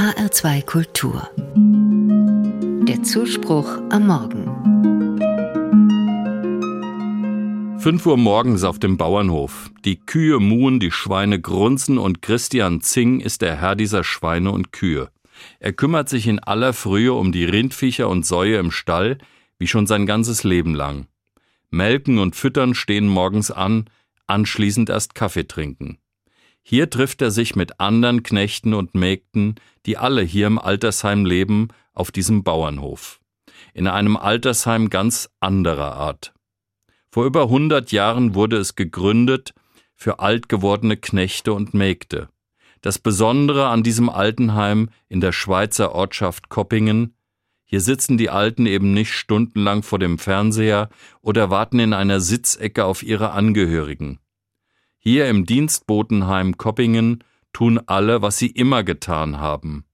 HR2 Kultur. Der Zuspruch am Morgen. 5 Uhr morgens auf dem Bauernhof. Die Kühe muhen, die Schweine grunzen und Christian Zing ist der Herr dieser Schweine und Kühe. Er kümmert sich in aller Frühe um die Rindviecher und Säue im Stall, wie schon sein ganzes Leben lang. Melken und Füttern stehen morgens an, anschließend erst Kaffee trinken. Hier trifft er sich mit anderen Knechten und Mägden, die alle hier im Altersheim leben, auf diesem Bauernhof. In einem Altersheim ganz anderer Art. Vor über 100 Jahren wurde es gegründet für alt gewordene Knechte und Mägde. Das Besondere an diesem Altenheim in der Schweizer Ortschaft Koppingen, hier sitzen die Alten eben nicht stundenlang vor dem Fernseher oder warten in einer Sitzecke auf ihre Angehörigen. Hier im Dienstbotenheim Koppingen tun alle, was sie immer getan haben.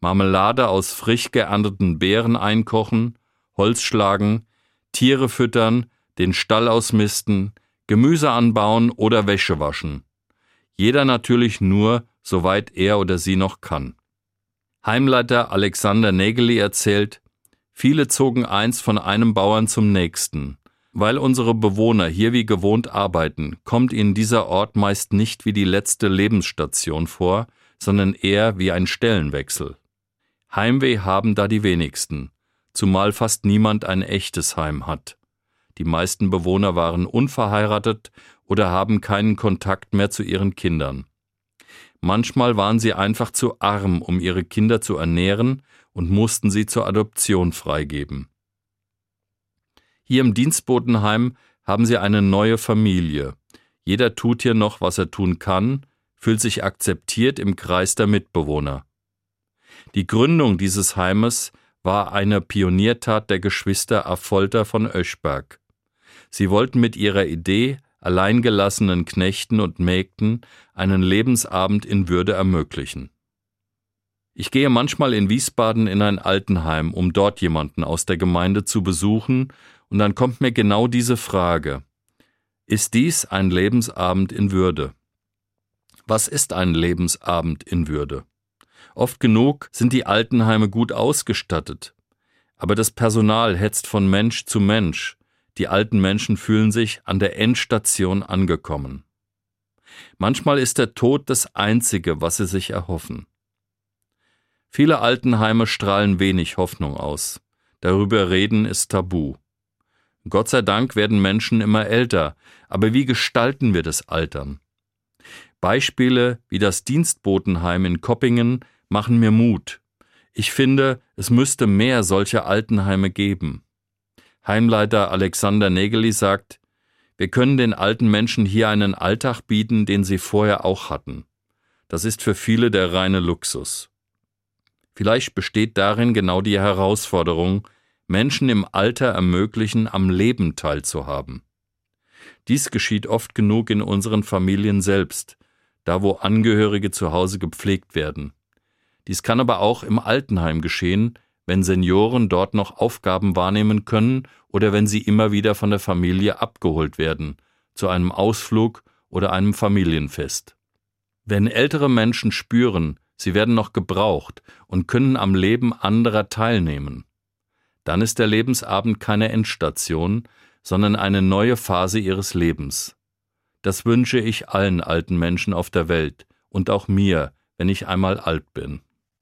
Marmelade aus frisch geernteten Beeren einkochen, Holz schlagen, Tiere füttern, den Stall ausmisten, Gemüse anbauen oder Wäsche waschen. Jeder natürlich nur, soweit er oder sie noch kann. Heimleiter Alexander Nägeli erzählt, viele zogen einst von einem Bauern zum nächsten. Weil unsere Bewohner hier wie gewohnt arbeiten, kommt ihnen dieser Ort meist nicht wie die letzte Lebensstation vor, sondern eher wie ein Stellenwechsel. Heimweh haben da die wenigsten, zumal fast niemand ein echtes Heim hat. Die meisten Bewohner waren unverheiratet oder haben keinen Kontakt mehr zu ihren Kindern. Manchmal waren sie einfach zu arm, um ihre Kinder zu ernähren und mussten sie zur Adoption freigeben. Hier im Dienstbotenheim haben sie eine neue Familie. Jeder tut hier noch, was er tun kann, fühlt sich akzeptiert im Kreis der Mitbewohner. Die Gründung dieses Heimes war eine Pioniertat der Geschwister Affolter von Öschberg. Sie wollten mit ihrer Idee alleingelassenen Knechten und Mägden einen Lebensabend in Würde ermöglichen. Ich gehe manchmal in Wiesbaden in ein Altenheim, um dort jemanden aus der Gemeinde zu besuchen, und dann kommt mir genau diese Frage. Ist dies ein Lebensabend in Würde? Was ist ein Lebensabend in Würde? Oft genug sind die Altenheime gut ausgestattet, aber das Personal hetzt von Mensch zu Mensch, die alten Menschen fühlen sich an der Endstation angekommen. Manchmal ist der Tod das Einzige, was sie sich erhoffen. Viele Altenheime strahlen wenig Hoffnung aus. Darüber reden ist tabu. Gott sei Dank werden Menschen immer älter, aber wie gestalten wir das Altern? Beispiele wie das Dienstbotenheim in Koppingen machen mir Mut. Ich finde, es müsste mehr solcher Altenheime geben. Heimleiter Alexander Nägeli sagt, wir können den alten Menschen hier einen Alltag bieten, den sie vorher auch hatten. Das ist für viele der reine Luxus. Vielleicht besteht darin genau die Herausforderung, Menschen im Alter ermöglichen, am Leben teilzuhaben. Dies geschieht oft genug in unseren Familien selbst, da wo Angehörige zu Hause gepflegt werden. Dies kann aber auch im Altenheim geschehen, wenn Senioren dort noch Aufgaben wahrnehmen können oder wenn sie immer wieder von der Familie abgeholt werden, zu einem Ausflug oder einem Familienfest. Wenn ältere Menschen spüren, sie werden noch gebraucht und können am Leben anderer teilnehmen, dann ist der Lebensabend keine Endstation, sondern eine neue Phase ihres Lebens. Das wünsche ich allen alten Menschen auf der Welt und auch mir, wenn ich einmal alt bin.